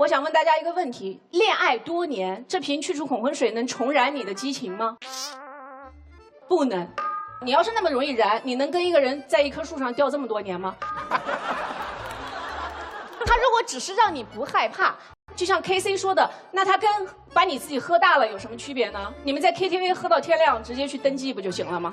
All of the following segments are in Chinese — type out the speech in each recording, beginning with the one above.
我想问大家一个问题：恋爱多年，这瓶去除恐婚水能重燃你的激情吗？不能。你要是那么容易燃，你能跟一个人在一棵树上吊这么多年吗？他如果只是让你不害怕，就像 K C 说的，那他跟把你自己喝大了有什么区别呢？你们在 K T V 喝到天亮，直接去登记不就行了吗？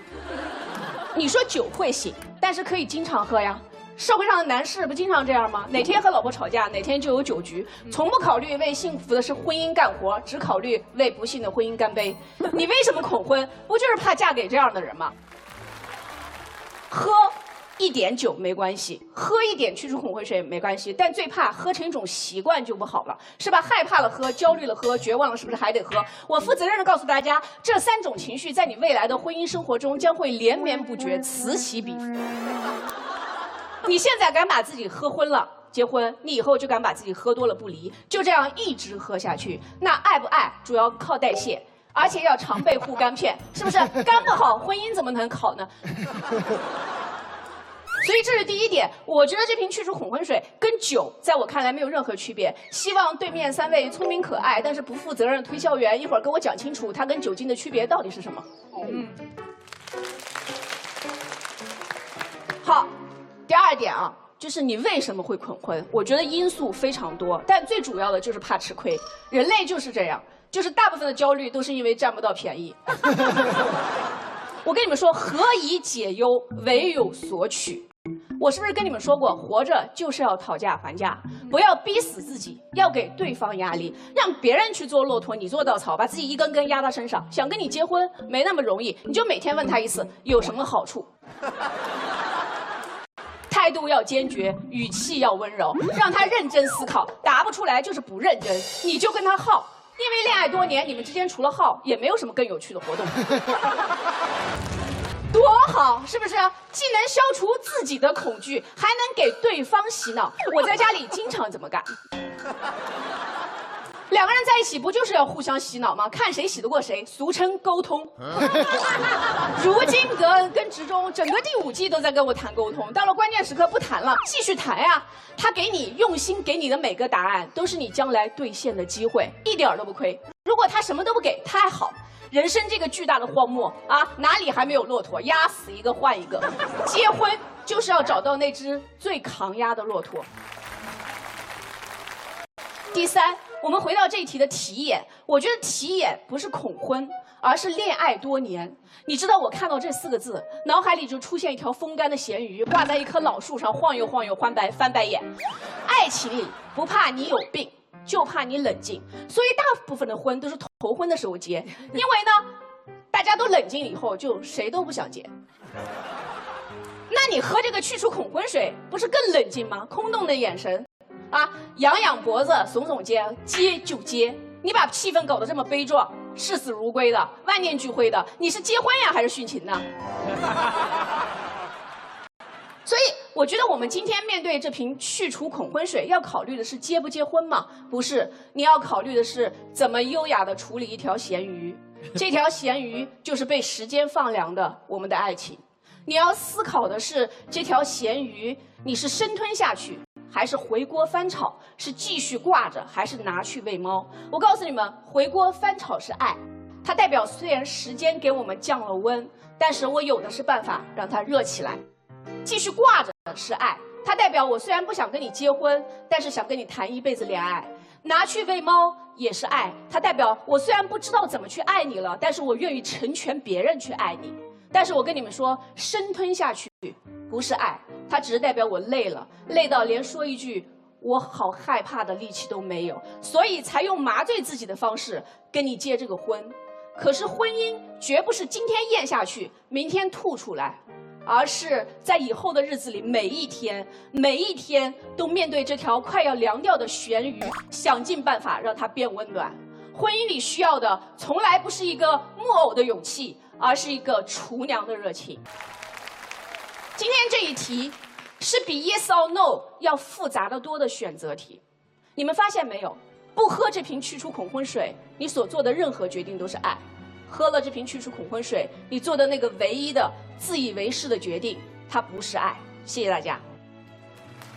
你说酒会醒，但是可以经常喝呀。社会上的男士不经常这样吗？哪天和老婆吵架，哪天就有酒局，从不考虑为幸福的是婚姻干活，只考虑为不幸的婚姻干杯。你为什么恐婚？不就是怕嫁给这样的人吗？喝一点酒没关系，喝一点去除恐婚水没关系，但最怕喝成一种习惯就不好了，是吧？害怕了喝，焦虑了喝，绝望了是不是还得喝？我负责任的告诉大家，这三种情绪在你未来的婚姻生活中将会连绵不绝，此起彼伏。你现在敢把自己喝昏了结婚，你以后就敢把自己喝多了不离，就这样一直喝下去。那爱不爱主要靠代谢，而且要常备护肝片，是不是？肝不好，婚姻怎么能好呢？所以这是第一点，我觉得这瓶去除恐婚水跟酒在我看来没有任何区别。希望对面三位聪明可爱但是不负责任的推销员一会儿跟我讲清楚它跟酒精的区别到底是什么。嗯。二点啊，就是你为什么会恐婚？我觉得因素非常多，但最主要的就是怕吃亏。人类就是这样，就是大部分的焦虑都是因为占不到便宜。我跟你们说，何以解忧，唯有索取。我是不是跟你们说过，活着就是要讨价还价，不要逼死自己，要给对方压力，让别人去做骆驼，你做稻草，把自己一根根压到身上。想跟你结婚没那么容易，你就每天问他一次，有什么好处？态度要坚决，语气要温柔，让他认真思考。答不出来就是不认真，你就跟他耗。因为恋爱多年，你们之间除了耗，也没有什么更有趣的活动。多好，是不是？既能消除自己的恐惧，还能给对方洗脑。我在家里经常这么干。两个人在一起不就是要互相洗脑吗？看谁洗得过谁，俗称沟通。如今德恩跟直中整个第五季都在跟我谈沟通，到了关键时刻不谈了，继续谈呀。他给你用心给你的每个答案，都是你将来兑现的机会，一点都不亏。如果他什么都不给，太好。人生这个巨大的荒漠啊，哪里还没有骆驼？压死一个换一个。结婚就是要找到那只最抗压的骆驼。第三。我们回到这一题的题眼，我觉得题眼不是恐婚，而是恋爱多年。你知道我看到这四个字，脑海里就出现一条风干的咸鱼挂在一棵老树上晃悠晃悠，翻白翻白眼。爱情里不怕你有病，就怕你冷静。所以大部分的婚都是头婚的时候结，因为呢，大家都冷静以后，就谁都不想结。那你喝这个去除恐婚水，不是更冷静吗？空洞的眼神。啊，仰仰脖子，耸耸肩，接就接。你把气氛搞得这么悲壮，视死如归的，万念俱灰的，你是结婚呀，还是殉情呢？所以，我觉得我们今天面对这瓶去除恐婚水，要考虑的是结不结婚吗？不是，你要考虑的是怎么优雅的处理一条咸鱼。这条咸鱼就是被时间放凉的我们的爱情。你要思考的是这条咸鱼，你是生吞下去。还是回锅翻炒，是继续挂着，还是拿去喂猫？我告诉你们，回锅翻炒是爱，它代表虽然时间给我们降了温，但是我有的是办法让它热起来。继续挂着是爱，它代表我虽然不想跟你结婚，但是想跟你谈一辈子恋爱。拿去喂猫也是爱，它代表我虽然不知道怎么去爱你了，但是我愿意成全别人去爱你。但是我跟你们说，生吞下去不是爱。它只是代表我累了，累到连说一句“我好害怕”的力气都没有，所以才用麻醉自己的方式跟你结这个婚。可是婚姻绝不是今天咽下去，明天吐出来，而是在以后的日子里，每一天每一天都面对这条快要凉掉的咸鱼，想尽办法让它变温暖。婚姻里需要的从来不是一个木偶的勇气，而是一个厨娘的热情。今天这一题是比 yes or no 要复杂的多的选择题，你们发现没有？不喝这瓶去除恐婚水，你所做的任何决定都是爱；喝了这瓶去除恐婚水，你做的那个唯一的自以为是的决定，它不是爱。谢谢大家。